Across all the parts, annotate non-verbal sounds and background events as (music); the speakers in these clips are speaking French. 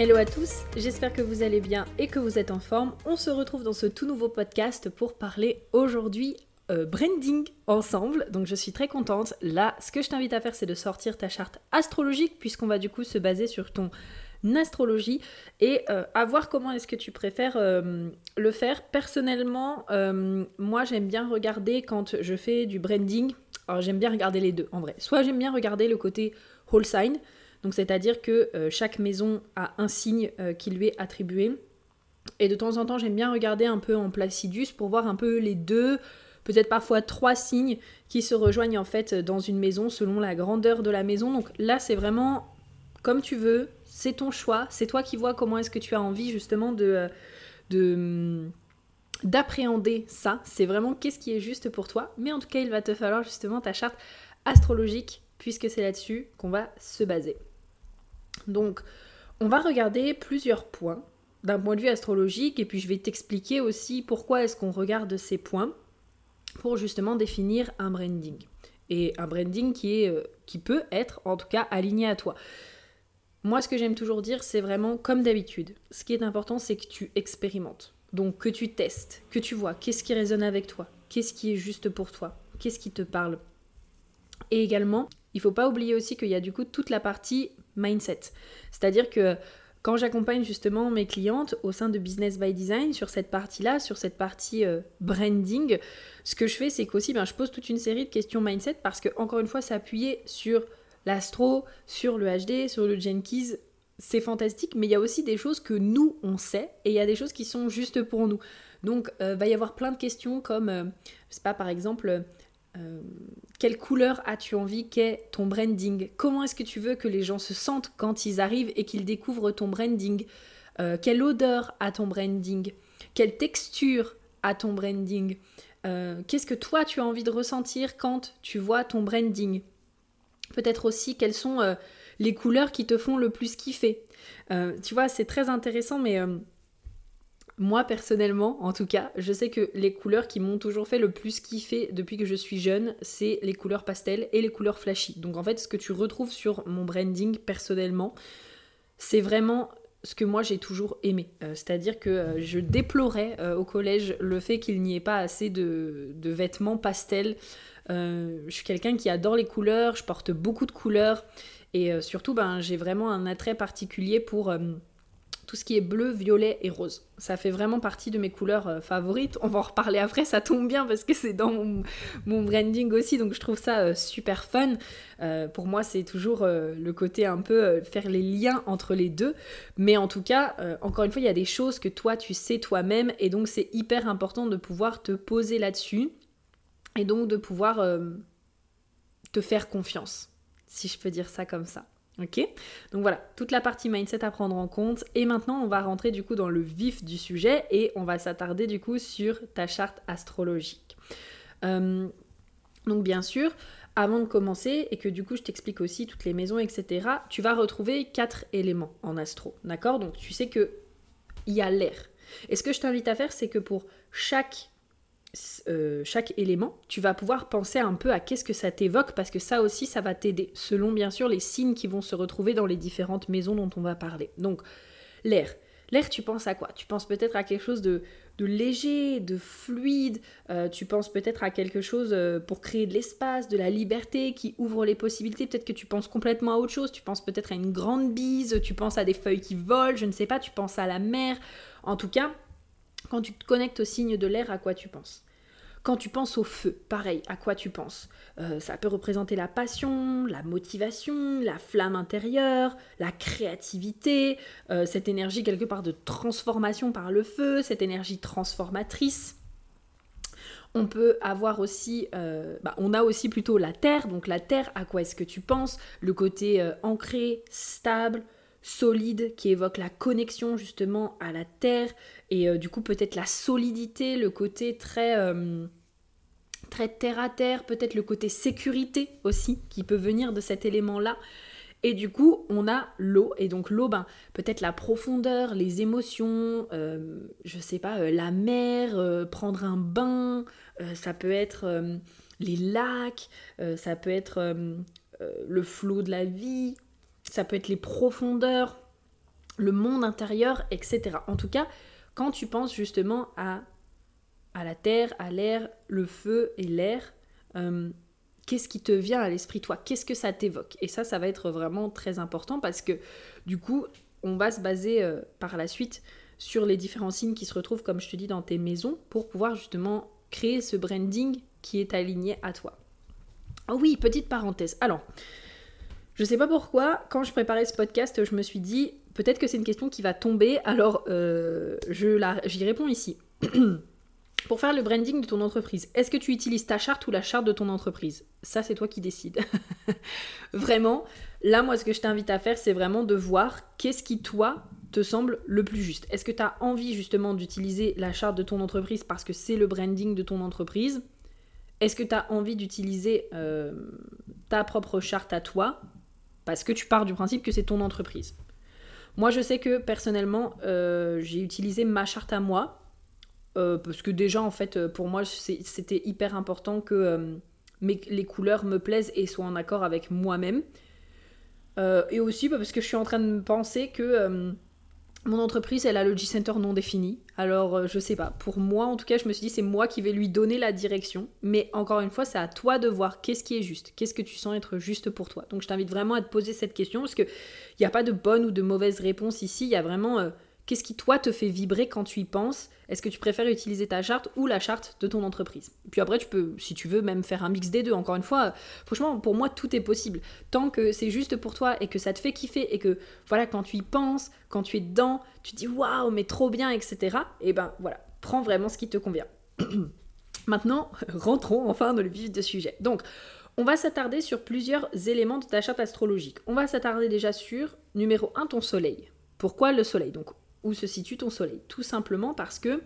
Hello à tous, j'espère que vous allez bien et que vous êtes en forme. On se retrouve dans ce tout nouveau podcast pour parler aujourd'hui euh, branding ensemble. Donc je suis très contente. Là, ce que je t'invite à faire, c'est de sortir ta charte astrologique puisqu'on va du coup se baser sur ton astrologie et euh, à voir comment est-ce que tu préfères euh, le faire. Personnellement, moi j'aime bien regarder quand je fais du branding. Alors j'aime bien regarder les deux en vrai. Soit j'aime bien regarder le côté whole sign, donc c'est-à-dire que euh, chaque maison a un signe euh, qui lui est attribué. Et de temps en temps, j'aime bien regarder un peu en Placidus pour voir un peu les deux, peut-être parfois trois signes qui se rejoignent en fait dans une maison selon la grandeur de la maison. Donc là, c'est vraiment comme tu veux, c'est ton choix, c'est toi qui vois comment est-ce que tu as envie justement de, de d'appréhender ça. C'est vraiment qu'est-ce qui est juste pour toi. Mais en tout cas, il va te falloir justement ta charte astrologique puisque c'est là-dessus qu'on va se baser. Donc, on va regarder plusieurs points d'un point de vue astrologique et puis je vais t'expliquer aussi pourquoi est-ce qu'on regarde ces points pour justement définir un branding. Et un branding euh, qui peut être en tout cas aligné à toi. Moi, ce que j'aime toujours dire, c'est vraiment comme d'habitude. Ce qui est important, c'est que tu expérimentes. Donc, que tu testes, que tu vois qu'est-ce qui résonne avec toi, qu'est-ce qui est juste pour toi, qu'est-ce qui te parle. Et également, il faut pas oublier aussi qu'il y a du coup toute la partie mindset. C'est-à-dire que quand j'accompagne justement mes clientes au sein de Business by Design sur cette partie-là, sur cette partie euh, branding, ce que je fais, c'est qu'aussi, ben, je pose toute une série de questions mindset parce que, encore une fois, s'appuyer sur l'astro, sur le HD, sur le Jenkins, c'est fantastique, mais il y a aussi des choses que nous, on sait, et il y a des choses qui sont juste pour nous. Donc, il euh, va y avoir plein de questions comme, euh, je sais pas, par exemple, euh, quelle couleur as-tu envie qu'est ton branding? Comment est-ce que tu veux que les gens se sentent quand ils arrivent et qu'ils découvrent ton branding? Euh, Quelle odeur a ton branding? Quelle texture a ton branding? Euh, Qu'est-ce que toi tu as envie de ressentir quand tu vois ton branding? Peut-être aussi quelles sont les couleurs qui te font le plus kiffer? tu vois, c'est très intéressant, mais moi personnellement, en tout cas, je sais que les couleurs qui m'ont toujours fait le plus kiffer depuis que je suis jeune, c'est les couleurs pastel et les couleurs flashy. Donc en fait, ce que tu retrouves sur mon branding personnellement, c'est vraiment ce que moi j'ai toujours aimé. Euh, c'est-à-dire que euh, je déplorais euh, au collège le fait qu'il n'y ait pas assez de, vêtements pastel. je suis quelqu'un qui adore les couleurs, je porte beaucoup de couleurs et surtout ben, j'ai vraiment un attrait particulier pour tout ce qui est bleu, violet et rose. Ça fait vraiment partie de mes couleurs euh, favorites. On va en reparler après, ça tombe bien parce que c'est dans mon, branding aussi, donc je trouve ça euh, super fun. Euh, pour moi, c'est toujours le côté un peu faire les liens entre les deux. Mais en tout cas, encore une fois, il y a des choses que toi, tu sais toi-même, et donc c'est hyper important de pouvoir te poser là-dessus, et donc de pouvoir te faire confiance, si je peux dire ça comme ça. Ok Donc voilà, toute la partie mindset à prendre en compte. Et maintenant, on va rentrer du coup dans le vif du sujet et on va s'attarder du coup sur ta charte astrologique. Euh, donc bien sûr, avant de commencer et que du coup je t'explique aussi toutes les maisons, etc., tu vas retrouver quatre éléments en astro. D'accord? Donc tu sais que il y a l'air. Et ce que je t'invite à faire, c'est que pour chaque euh, chaque élément, tu vas pouvoir penser un peu à qu'est-ce que ça t'évoque parce que ça aussi, ça va t'aider, selon bien sûr les signes qui vont se retrouver dans les différentes maisons dont on va parler. Donc, l'air. L'air, tu penses à quoi? Tu penses peut-être à quelque chose de, léger, de fluide, euh, tu penses peut-être à quelque chose euh, pour créer de l'espace, de la liberté, qui ouvre les possibilités, peut-être que tu penses complètement à autre chose, tu penses peut-être à une grande bise, tu penses à des feuilles qui volent, je ne sais pas, tu penses à la mer. En tout cas, quand tu te connectes au signe de l'air, à quoi tu penses? Quand tu penses au feu, pareil, à quoi tu penses? Euh, Ça peut représenter la passion, la motivation, la flamme intérieure, la créativité, euh, cette énergie quelque part de transformation par le feu, cette énergie transformatrice. On peut avoir aussi, euh, bah, on a aussi plutôt la terre. Donc la terre, à quoi est-ce que tu penses? Le côté ancré, stable, solide, qui évoque la connexion justement à la terre et euh, du coup peut-être la solidité, le côté très très terre à terre, peut-être le côté sécurité aussi qui peut venir de cet élément-là. Et du coup, on a l'eau. Et donc l'eau, ben, peut-être la profondeur, les émotions, euh, je sais pas, euh, la mer, euh, prendre un bain, ça peut être les lacs, ça peut être le flot de la vie, ça peut être les profondeurs, le monde intérieur, etc. En tout cas, quand tu penses justement à, à la terre, à l'air, le feu et l'air, qu'est-ce qui te vient à l'esprit toi? Qu'est-ce que ça t'évoque? Et ça, ça va être vraiment très important parce que du coup, on va se baser euh, par la suite sur les différents signes qui se retrouvent, comme je te dis, dans tes maisons pour pouvoir justement créer ce branding qui est aligné à toi. Oh oui, petite parenthèse. Alors, je sais pas pourquoi, quand je préparais ce podcast, je me suis dit peut-être que c'est une question qui va tomber, alors euh, j'y réponds ici. (clears throat) Pour faire le branding de ton entreprise, est-ce que tu utilises ta charte ou la charte de ton entreprise? Ça, c'est toi qui décides. (laughs) vraiment, là, moi, ce que je t'invite à faire, c'est vraiment de voir qu'est-ce qui, toi, te semble le plus juste. Est-ce que tu as envie, justement, d'utiliser la charte de ton entreprise parce que c'est le branding de ton entreprise? Est-ce que tu as envie d'utiliser euh, ta propre charte à toi? Parce que tu pars du principe que c'est ton entreprise Moi, je sais que, personnellement, euh, j'ai utilisé ma charte à moi euh, parce que déjà, en fait, euh, pour moi, c'était hyper important que les couleurs me plaisent et soient en accord avec moi-même. et aussi bah, parce que je suis en train de penser que mon entreprise, elle a le G-Center non défini. Alors, je sais pas. Pour moi, en tout cas, je me suis dit, c'est moi qui vais lui donner la direction. Mais encore une fois, c'est à toi de voir qu'est-ce qui est juste. Qu'est-ce que tu sens être juste pour toi. Donc, je t'invite vraiment à te poser cette question parce qu'il n'y a pas de bonne ou de mauvaise réponse ici. Il y a vraiment Qu'est-ce qui, toi, te fait vibrer quand tu y penses? Est-ce que tu préfères utiliser ta charte ou la charte de ton entreprise? Puis après, tu peux, si tu veux, même faire un mix des deux. Encore une fois, franchement, pour moi, tout est possible. Tant que c'est juste pour toi et que ça te fait kiffer et que, voilà, quand tu y penses, quand tu es dedans, tu dis waouh, mais trop bien, etc. Et ben voilà, prends vraiment ce qui te convient. (clears throat) Maintenant, (laughs) rentrons enfin dans le vif du sujet. Donc, on va s'attarder sur plusieurs éléments de ta charte astrologique. On va s'attarder déjà sur, numéro 1, ton soleil. Pourquoi le soleil? Donc, où se situe ton soleil. Tout simplement parce que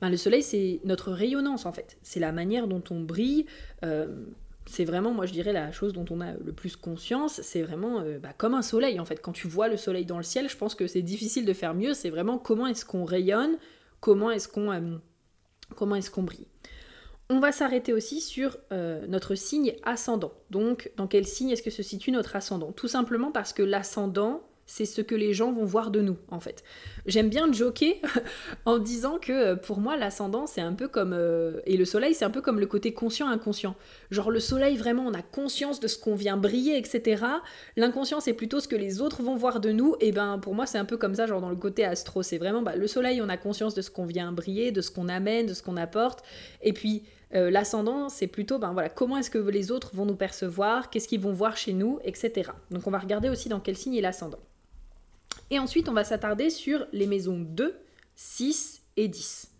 ben, le soleil, c'est notre rayonnance en fait. C'est la manière dont on brille. Euh, c'est vraiment, moi je dirais, la chose dont on a le plus conscience. C'est vraiment euh, bah, comme un soleil en fait. Quand tu vois le soleil dans le ciel, je pense que c'est difficile de faire mieux. C'est vraiment comment est-ce qu'on rayonne, comment est-ce qu'on euh, comment est-ce qu'on brille. On va s'arrêter aussi sur notre signe ascendant. Donc, dans quel signe est-ce que se situe notre ascendant? Tout simplement parce que l'ascendant, c'est ce que les gens vont voir de nous, en fait. J'aime bien joker (laughs) en disant que euh, pour moi, l'ascendant, c'est un peu comme. Euh, et le soleil, c'est un peu comme le côté conscient-inconscient. Genre, le soleil, vraiment, on a conscience de ce qu'on vient briller, etc. L'inconscient, c'est plutôt ce que les autres vont voir de nous. Et ben, pour moi, c'est un peu comme ça, genre dans le côté astro. C'est vraiment bah, le soleil, on a conscience de ce qu'on vient briller, de ce qu'on amène, de ce qu'on apporte. Et puis. Euh, l'ascendant, c'est plutôt ben voilà, comment est-ce que les autres vont nous percevoir, qu'est-ce qu'ils vont voir chez nous, etc. Donc on va regarder aussi dans quel signe est l'ascendant. Et ensuite, on va s'attarder sur les maisons 2, 6 et 10.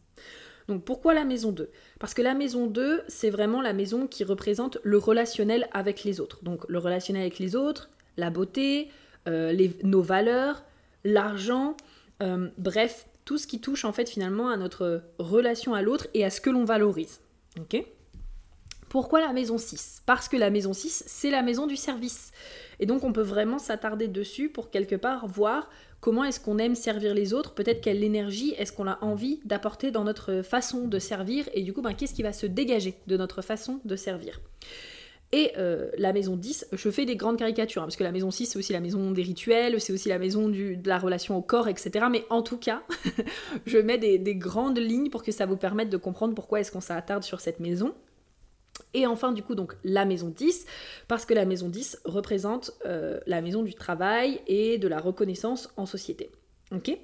Donc pourquoi la maison 2 Parce que la maison 2, c'est vraiment la maison qui représente le relationnel avec les autres. Donc le relationnel avec les autres, la beauté, euh, nos valeurs, l'argent, euh, bref, tout ce qui touche en fait finalement à notre relation à l'autre et à ce que l'on valorise. Ok? Pourquoi la maison 6 Parce que la maison 6, c'est la maison du service. Et donc on peut vraiment s'attarder dessus pour quelque part voir comment est-ce qu'on aime servir les autres, peut-être quelle énergie est-ce qu'on a envie d'apporter dans notre façon de servir, et du coup, ben, qu'est-ce qui va se dégager de notre façon de servir? Et euh, la maison 10, je fais des grandes caricatures, hein, parce que la maison 6, c'est aussi la maison des rituels, c'est aussi la maison de la relation au corps, etc. Mais en tout cas, (laughs) je mets des, grandes lignes pour que ça vous permette de comprendre pourquoi est-ce qu'on s'attarde sur cette maison. Et enfin, du coup, donc la maison 10, parce que la maison 10 représente euh, la maison du travail et de la reconnaissance en société. Ok?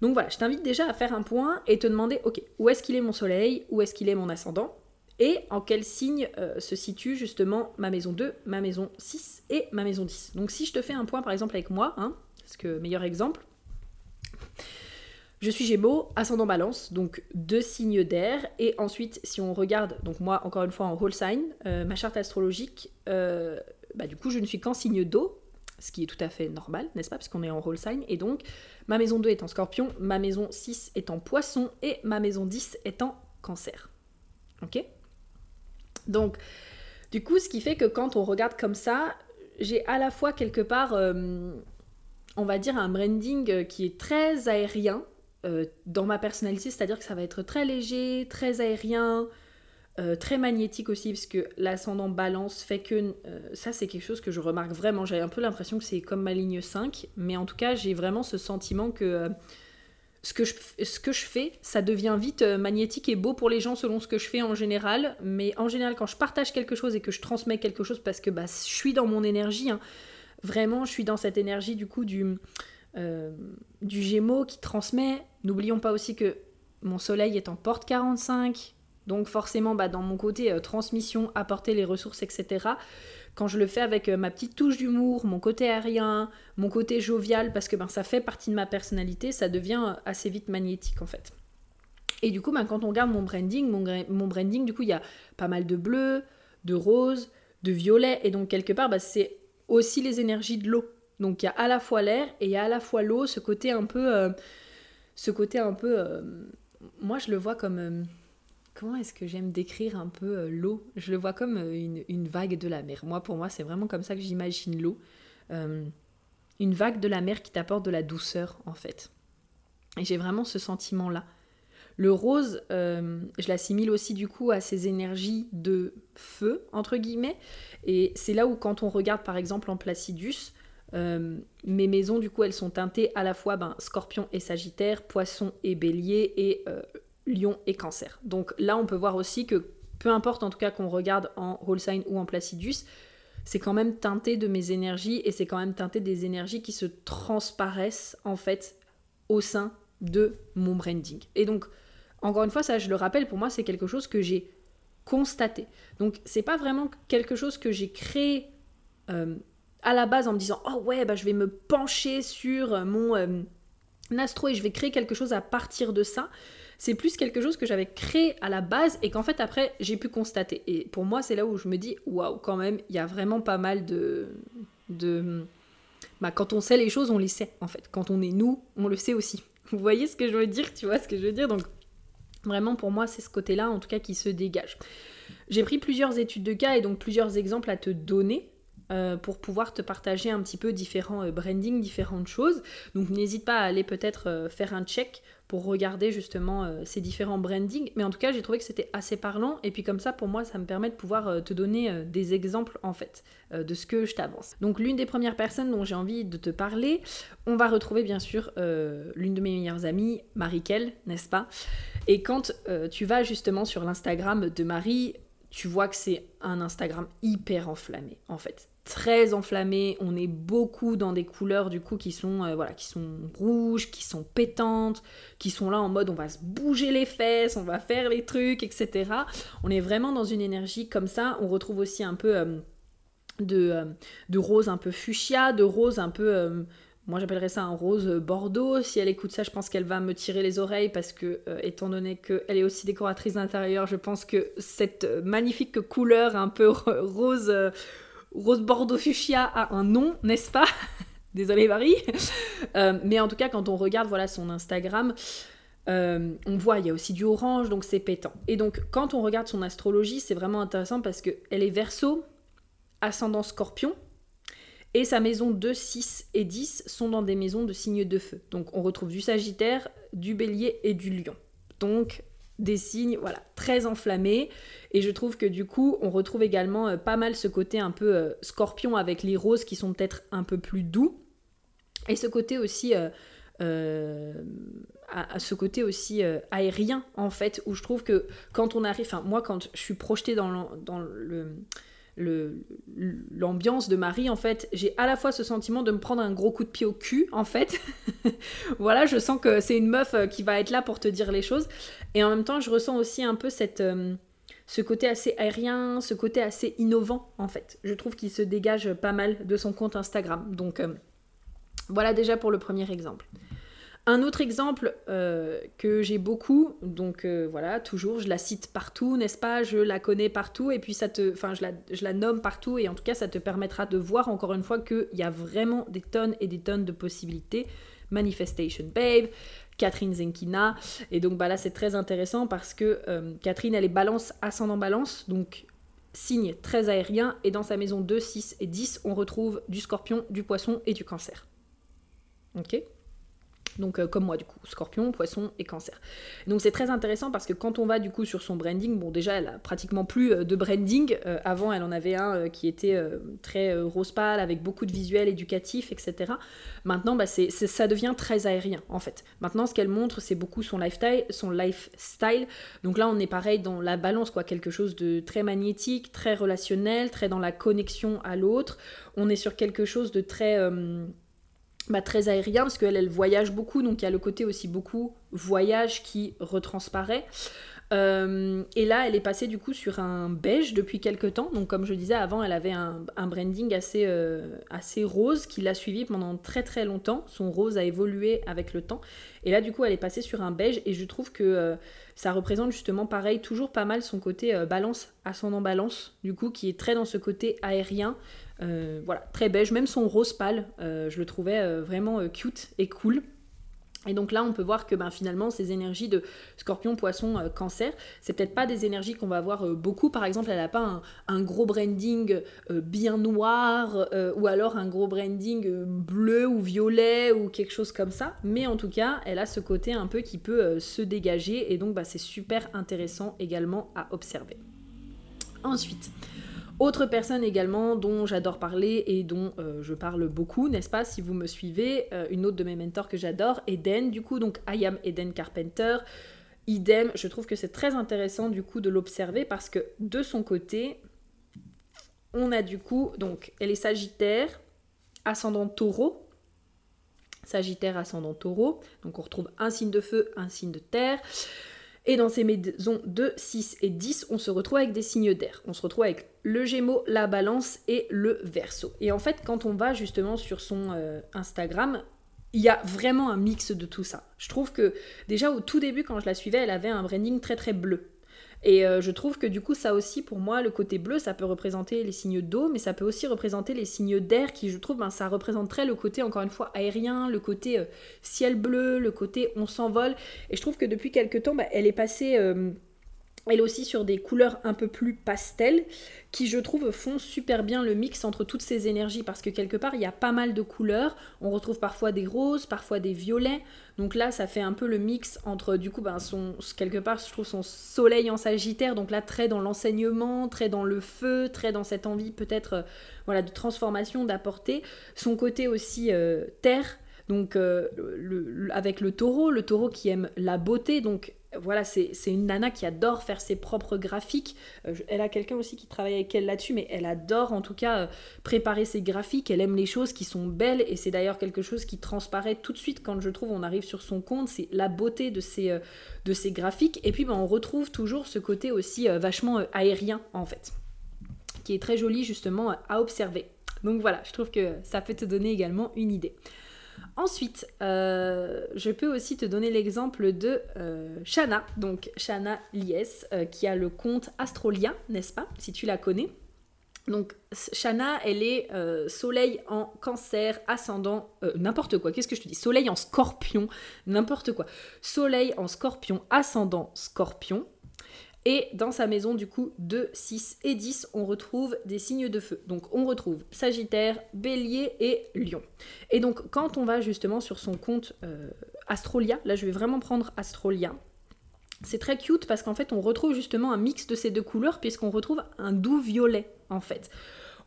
Donc voilà, je t'invite déjà à faire un point et te demander, ok, où est-ce qu'il est mon soleil, où est-ce qu'il est mon ascendant, et en quel signe euh, se situe justement ma maison 2, ma maison 6 et ma maison 10. Donc si je te fais un point par exemple avec moi, hein, parce que meilleur exemple, Je suis Gémeaux, ascendant Balance, donc deux signes d'air. Et ensuite, si on regarde, donc moi encore une fois en whole sign, euh, ma charte astrologique, euh, bah, du coup je ne suis qu'en signe d'eau, ce qui est tout à fait normal, n'est-ce pas, parce qu'on est en whole sign. Et donc ma maison 2 est en Scorpion, ma maison 6 est en Poisson et ma maison 10 est en Cancer. Ok? Donc, du coup, ce qui fait que quand on regarde comme ça, j'ai à la fois quelque part, euh, on va dire, un branding qui est très aérien euh, dans ma personnalité, c'est-à-dire que ça va être très léger, très aérien, euh, très magnétique aussi, parce que l'ascendant balance fait que ça, c'est quelque chose que je remarque vraiment. J'ai un peu l'impression que c'est comme ma ligne 5, mais en tout cas, j'ai vraiment ce sentiment que ce que, je, ce que je fais, ça devient vite magnétique et beau pour les gens selon ce que je fais en général. Mais en général, quand je partage quelque chose et que je transmets quelque chose, parce que bah, je suis dans mon énergie, hein, vraiment, je suis dans cette énergie du coup du, euh, du Gémeaux qui transmet. N'oublions pas aussi que mon soleil est en porte 45, donc forcément, bah, dans mon côté euh, transmission, apporter les ressources, etc quand je le fais avec euh, ma petite touche d'humour, mon côté aérien, mon côté jovial, parce que ben, ça fait partie de ma personnalité, ça devient assez vite magnétique en fait. Et du coup, ben, quand on regarde mon branding, mon, mon branding, du coup, il y a pas mal de bleu, de rose, de violet, et donc quelque part, ben, c'est aussi les énergies de l'eau. Donc il y a à la fois l'air et il y a à la fois l'eau, ce côté un peu... Euh, ce côté un peu... Euh, moi, je le vois comme comment est-ce que j'aime décrire un peu euh, l'eau? Je le vois comme euh, une, vague de la mer. Moi, pour moi, c'est vraiment comme ça que j'imagine l'eau. Euh, une vague de la mer qui t'apporte de la douceur, en fait. Et j'ai vraiment ce sentiment-là. Le rose, je l'assimile aussi du coup à ces énergies de feu, entre guillemets. Et c'est là où quand on regarde par exemple en Placidus, mes maisons du coup elles sont teintées à la fois ben, scorpion et sagittaire, poisson et bélier et lion et cancer. Donc là, on peut voir aussi que peu importe en tout cas qu'on regarde en whole ou en placidus, c'est quand même teinté de mes énergies et c'est quand même teinté des énergies qui se transparaissent en fait au sein de mon branding. Et donc, encore une fois, ça je le rappelle, pour moi c'est quelque chose que j'ai constaté. Donc c'est pas vraiment quelque chose que j'ai créé euh, à la base en me disant oh ouais bah je vais me pencher sur mon euh, astro et je vais créer quelque chose à partir de ça c'est plus quelque chose que j'avais créé à la base et qu'en fait après j'ai pu constater. Et pour moi, c'est là où je me dis waouh, quand même, il y a vraiment pas mal de. de bah, quand on sait les choses, on les sait en fait. Quand on est nous, on le sait aussi. (laughs) Vous voyez ce que je veux dire Tu vois ce que je veux dire? Donc vraiment pour moi, c'est ce côté-là en tout cas qui se dégage. J'ai pris plusieurs études de cas et donc plusieurs exemples à te donner euh, pour pouvoir te partager un petit peu différents euh, branding, différentes choses. Donc n'hésite pas à aller peut-être euh, faire un check pour regarder justement ces différents brandings. Mais en tout cas, j'ai trouvé que c'était assez parlant. Et puis comme ça, pour moi, ça me permet de pouvoir te donner des exemples en fait de ce que je t'avance. Donc l'une des premières personnes dont j'ai envie de te parler, on va retrouver bien sûr l'une de mes meilleures amies, Marie-Kel, n'est-ce pas? Et quand tu vas justement sur l'Instagram de Marie, tu vois que c'est un Instagram hyper enflammé en fait très enflammé. On est beaucoup dans des couleurs du coup qui sont euh, voilà, qui sont rouges, qui sont pétantes, qui sont là en mode on va se bouger les fesses, on va faire les trucs, etc. On est vraiment dans une énergie comme ça. On retrouve aussi un peu euh, de, euh, de rose un peu fuchsia, de rose un peu moi j'appellerais ça un rose bordeaux. Si elle écoute ça, je pense qu'elle va me tirer les oreilles parce que, étant donné qu'elle est aussi décoratrice d'intérieur, je pense que cette magnifique couleur un peu (laughs) rose Rose Bordeaux Fuchsia a un nom, n'est-ce pas? (laughs) Désolée Marie. Euh, mais en tout cas, quand on regarde voilà, son Instagram, euh, on voit, il y a aussi du orange, donc c'est pétant. Et donc, quand on regarde son astrologie, c'est vraiment intéressant parce qu'elle est verso, ascendant scorpion, et sa maison 2, 6 et 10 sont dans des maisons de signes de feu. Donc, on retrouve du sagittaire, du bélier et du lion. Donc, des signes voilà très enflammés. Et je trouve que du coup on retrouve également euh, pas mal ce côté un peu euh, scorpion avec les roses qui sont peut-être un peu plus doux. Et ce côté aussi euh, à, ce côté aussi aérien en fait où je trouve que quand on arrive enfin moi quand je suis projetée dans dans le l'ambiance de Marie, en fait, j'ai à la fois ce sentiment de me prendre un gros coup de pied au cul, en fait. (laughs) voilà, je sens que c'est une meuf euh, qui va être là pour te dire les choses. Et en même temps, je ressens aussi un peu cette, euh, ce côté assez aérien, ce côté assez innovant, en fait. Je trouve qu'il se dégage pas mal de son compte Instagram. Donc, euh, voilà déjà pour le premier exemple. Un autre exemple euh, que j'ai beaucoup, donc euh, voilà, toujours, je la cite partout, n'est-ce pas? Je la connais partout, et puis ça te, enfin, je la, nomme partout, et en tout cas, ça te permettra de voir encore une fois qu'il y a vraiment des tonnes et des tonnes de possibilités. Manifestation Babe, Catherine Zenkina, et donc bah là, c'est très intéressant parce que euh, Catherine, elle est balance ascendant balance, donc signe très aérien, et dans sa maison 2, 6 et 10, on retrouve du scorpion, du poisson et du cancer. Ok? Donc euh, comme moi du coup, scorpion, poisson et cancer. Donc c'est très intéressant parce que quand on va du coup sur son branding, bon déjà elle a pratiquement plus euh, de branding. Euh, avant elle en avait un qui était très rose pâle avec beaucoup de visuels éducatifs, etc. Maintenant bah, c'est, ça devient très aérien en fait. Maintenant ce qu'elle montre c'est beaucoup son lifestyle, son lifestyle. Donc là on est pareil dans la balance quoi, quelque chose de très magnétique, très relationnel, très dans la connexion à l'autre. On est sur quelque chose de très très aérien parce qu'elle elle voyage beaucoup donc il y a le côté aussi beaucoup voyage qui retransparaît euh, et là elle est passée du coup sur un beige depuis quelques temps. Donc comme je disais avant elle avait un, branding assez, euh, assez rose qui l'a suivi pendant très très longtemps. Son rose a évolué avec le temps. Et là du coup elle est passée sur un beige. Et je trouve que euh, ça représente justement pareil toujours pas mal son côté balance ascendant balance du coup qui est très dans ce côté aérien. Voilà, très beige, même son rose pâle, je le trouvais vraiment cute et cool. Et donc là, on peut voir que ben, finalement, ces énergies de scorpion, poisson, cancer, c'est peut-être pas des énergies qu'on va voir beaucoup. Par exemple, elle n'a pas un, gros branding bien noir ou alors un gros branding bleu ou violet ou quelque chose comme ça. Mais en tout cas, elle a ce côté un peu qui peut se dégager et donc bah, c'est super intéressant également à observer. Ensuite, autre personne également dont j'adore parler et dont euh, je parle beaucoup, n'est-ce pas, si vous me suivez, euh, une autre de mes mentors que j'adore, Eden, du coup, donc I am Eden Carpenter. Idem, je trouve que c'est très intéressant du coup de l'observer parce que de son côté, on a du coup, donc elle est Sagittaire, ascendant taureau, Sagittaire ascendant taureau, donc on retrouve un signe de feu, un signe de terre. Et dans ces maisons 2, 6 et 10, on se retrouve avec des signes d'air. On se retrouve avec le Gémeaux, la Balance et le Verseau. Et en fait, quand on va justement sur son euh, Instagram, il y a vraiment un mix de tout ça. Je trouve que déjà au tout début, quand je la suivais, elle avait un branding très très bleu. Et euh, je trouve que du coup, ça aussi, pour moi, le côté bleu, ça peut représenter les signes d'eau, mais ça peut aussi représenter les signes d'air, qui, je trouve, ben, ça représenterait le côté, encore une fois, aérien, le côté euh, ciel bleu, le côté on s'envole. Et je trouve que depuis quelques temps, ben, elle est passée... Euh, elle aussi sur des couleurs un peu plus pastel, qui je trouve font super bien le mix entre toutes ces énergies, parce que quelque part il y a pas mal de couleurs, on retrouve parfois des roses, parfois des violets, donc là ça fait un peu le mix entre du coup ben, son, quelque part je trouve son soleil en sagittaire, donc là très dans l'enseignement, très dans le feu, très dans cette envie peut-être euh, voilà, de transformation, d'apporter, son côté aussi euh, terre, donc euh, avec le taureau, le taureau qui aime la beauté, donc voilà, c'est une nana qui adore faire ses propres graphiques. Euh, elle a quelqu'un aussi qui travaille avec elle là-dessus, mais elle adore en tout cas euh, préparer ses graphiques. Elle aime les choses qui sont belles et c'est d'ailleurs quelque chose qui transparaît tout de suite quand je trouve on arrive sur son compte. C'est la beauté de ces, euh, de ces graphiques. Et puis ben, on retrouve toujours ce côté aussi vachement aérien en fait, qui est très joli justement à observer. Donc voilà, je trouve que ça peut te donner également une idée. Ensuite, euh, je peux aussi te donner l'exemple de euh, Shana, donc Shana Lies, euh, qui a le compte Astrolia, n'est-ce pas, si tu la connais. Donc Shana, elle est soleil en cancer, ascendant, n'importe quoi, qu'est-ce que je te dis? Soleil en scorpion, n'importe quoi. Soleil en scorpion, ascendant scorpion, et dans sa maison, du coup, 2, 6 et 10, on retrouve des signes de feu. Donc on retrouve Sagittaire, Bélier et Lion. Et donc quand on va justement sur son compte euh, Astrolia, là je vais vraiment prendre Astrolia, c'est très cute parce qu'en fait on retrouve justement un mix de ces deux couleurs puisqu'on retrouve un doux violet en fait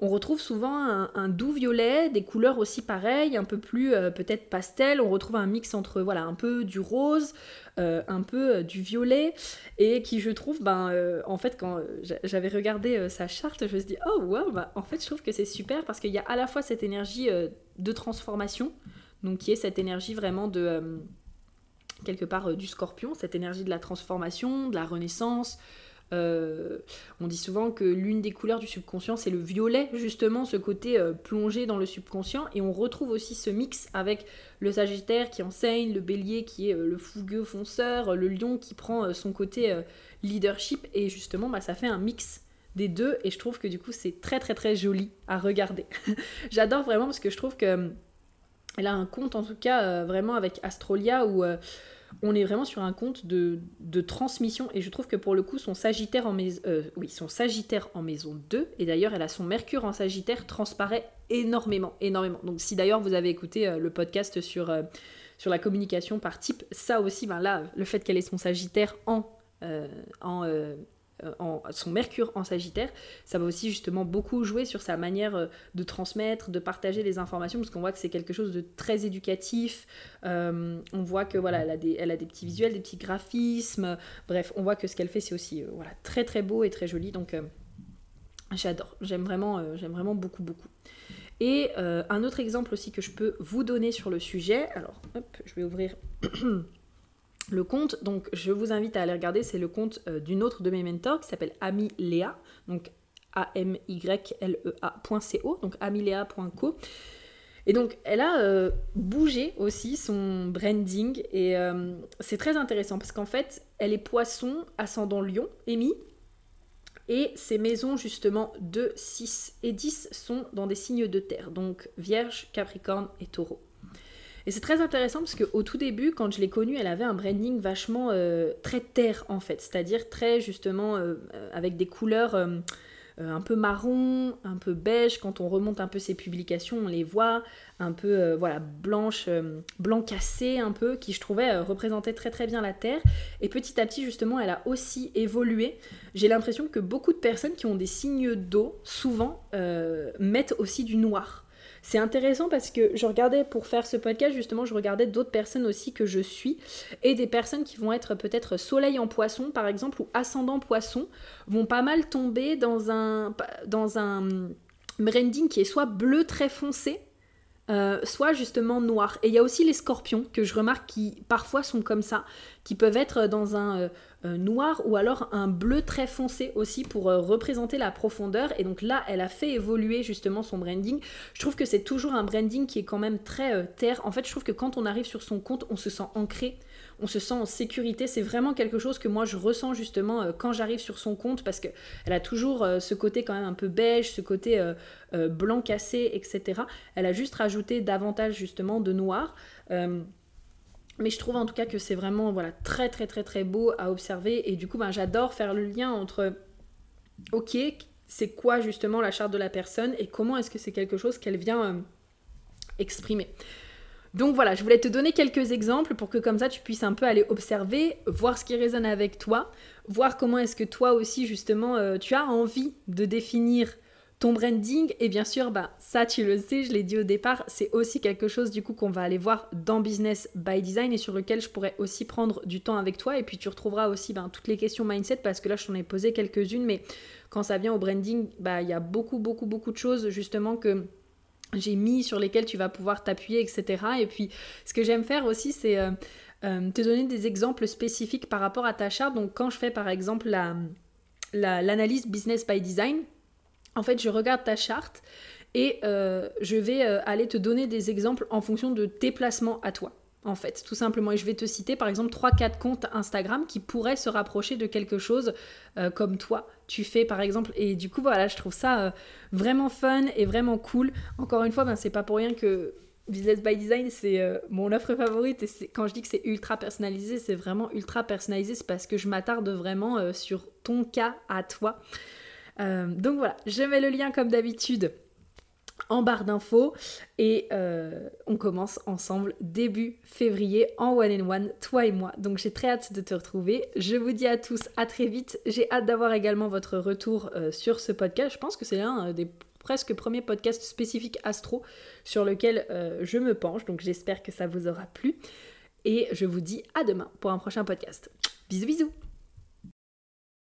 on retrouve souvent un, doux violet, des couleurs aussi pareilles, un peu plus euh, peut-être pastel. On retrouve un mix entre voilà un peu du rose, euh, un peu euh, du violet, et qui je trouve, ben en fait quand j'avais regardé sa charte, je me suis dit oh wow, bah, en fait je trouve que c'est super parce qu'il y a à la fois cette énergie de transformation, donc qui est cette énergie vraiment de quelque part du scorpion, cette énergie de la transformation, de la renaissance, Euh, on dit souvent que l'une des couleurs du subconscient, c'est le violet, justement, ce côté euh, plongé dans le subconscient. Et on retrouve aussi ce mix avec le Sagittaire qui enseigne, le Bélier qui est le fougueux fonceur, le Lion qui prend son côté leadership. Et justement, bah, ça fait un mix des deux. Et je trouve que du coup, c'est très très très joli à regarder. (laughs) J'adore vraiment parce que je trouve que elle a un compte en tout cas vraiment avec Astrolia où on est vraiment sur un compte de, transmission et je trouve que pour le coup son Sagittaire en maison euh, son Sagittaire en maison 2 et d'ailleurs elle a son Mercure en Sagittaire transparaît énormément énormément. Donc si d'ailleurs vous avez écouté euh, le podcast sur euh, sur la communication par type, ça aussi ben là le fait qu'elle ait son Sagittaire en en, son Mercure en Sagittaire, ça va aussi justement beaucoup jouer sur sa manière euh, de transmettre, de partager les informations, parce qu'on voit que c'est quelque chose de très éducatif. Euh, on voit que voilà, elle a, des, elle a des petits visuels, des petits graphismes. Bref, on voit que ce qu'elle fait, c'est aussi voilà, très très beau et très joli. Donc j'adore, j'aime vraiment, j'aime vraiment beaucoup beaucoup. Et un autre exemple aussi que je peux vous donner sur le sujet, alors hop, je vais ouvrir (clears throat) le compte, donc je vous invite à aller regarder, c'est le compte euh, d'une autre de mes mentors qui s'appelle Ami Léa, donc A-M-Y-L-E-A.co, donc amilea.co. Et donc elle a euh, bougé aussi son branding. Et euh, c'est très intéressant parce qu'en fait elle est poisson, ascendant lion, Amy, et ses maisons justement 2, 6 et 10 sont dans des signes de terre, donc Vierge, Capricorne et Taureau. Et c'est très intéressant parce qu'au tout début, quand je l'ai connue, elle avait un branding vachement euh, très terre en fait, c'est-à-dire très justement euh, euh, avec des couleurs un peu marron, un peu beige. Quand on remonte un peu ses publications, on les voit un peu voilà blanche, blanc cassé un peu, qui je trouvais représentait très très bien la terre. Et petit à petit justement, elle a aussi évolué. J'ai l'impression que beaucoup de personnes qui ont des signes d'eau souvent mettent aussi du noir. C'est intéressant parce que je regardais pour faire ce podcast, justement, je regardais d'autres personnes aussi que je suis et des personnes qui vont être peut-être soleil en poisson, par exemple, ou ascendant poisson, vont pas mal tomber dans un, dans un branding qui est soit bleu très foncé, euh, soit justement noir. Et il y a aussi les scorpions que je remarque qui parfois sont comme ça, qui peuvent être dans un euh, noir ou alors un bleu très foncé aussi pour euh, représenter la profondeur. Et donc là, elle a fait évoluer justement son branding. Je trouve que c'est toujours un branding qui est quand même très terre. En fait, je trouve que quand on arrive sur son compte, on se sent ancré on se sent en sécurité. C'est vraiment quelque chose que moi je ressens justement euh, quand j'arrive sur son compte parce qu'elle a toujours euh, ce côté quand même un peu beige, ce côté euh, blanc cassé, etc. Elle a juste rajouté davantage justement de noir. mais je trouve en tout cas que c'est vraiment voilà, très très très très beau à observer et du coup ben, j'adore faire le lien entre ok c'est quoi justement la charte de la personne et comment est-ce que c'est quelque chose qu'elle vient exprimer. Donc voilà, je voulais te donner quelques exemples pour que comme ça tu puisses un peu aller observer, voir ce qui résonne avec toi, voir comment est-ce que toi aussi justement euh, tu as envie de définir ton branding. Et bien sûr bah ça tu le sais je l'ai dit au départ c'est aussi quelque chose du coup qu'on va aller voir dans business by design et sur lequel je pourrais aussi prendre du temps avec toi. Et puis tu retrouveras aussi bah, toutes les questions mindset parce que là je t'en ai posé quelques-unes. Mais quand ça vient au branding bah il y a beaucoup beaucoup beaucoup de choses justement que j'ai mis sur lesquels tu vas pouvoir t'appuyer, etc. Et puis, ce que j'aime faire aussi, c'est euh, euh, te donner des exemples spécifiques par rapport à ta charte. Donc, quand je fais par exemple l'analyse business by design, en fait, je regarde ta charte et euh, je vais aller te donner des exemples en fonction de tes placements à toi en fait, tout simplement. Et je vais te citer par exemple 3-4 comptes Instagram qui pourraient se rapprocher de quelque chose euh, comme toi tu fais par exemple. Et du coup, voilà, je trouve ça euh, vraiment fun et vraiment cool. Encore une fois, ben, c'est pas pour rien que Business by Design, c'est euh, mon offre favorite. Et quand je dis que c'est ultra personnalisé, c'est vraiment ultra personnalisé. C'est parce que je m'attarde vraiment sur ton cas à toi. donc voilà, je mets le lien comme d'habitude en barre d'infos et euh, on commence ensemble début février en one and one, toi et moi. Donc j'ai très hâte de te retrouver. Je vous dis à tous à très vite. J'ai hâte d'avoir également votre retour euh, sur ce podcast. Je pense que c'est l'un euh, des presque premiers podcasts spécifiques astro sur lequel je me penche. Donc j'espère que ça vous aura plu. Et je vous dis à demain pour un prochain podcast. Bisous bisous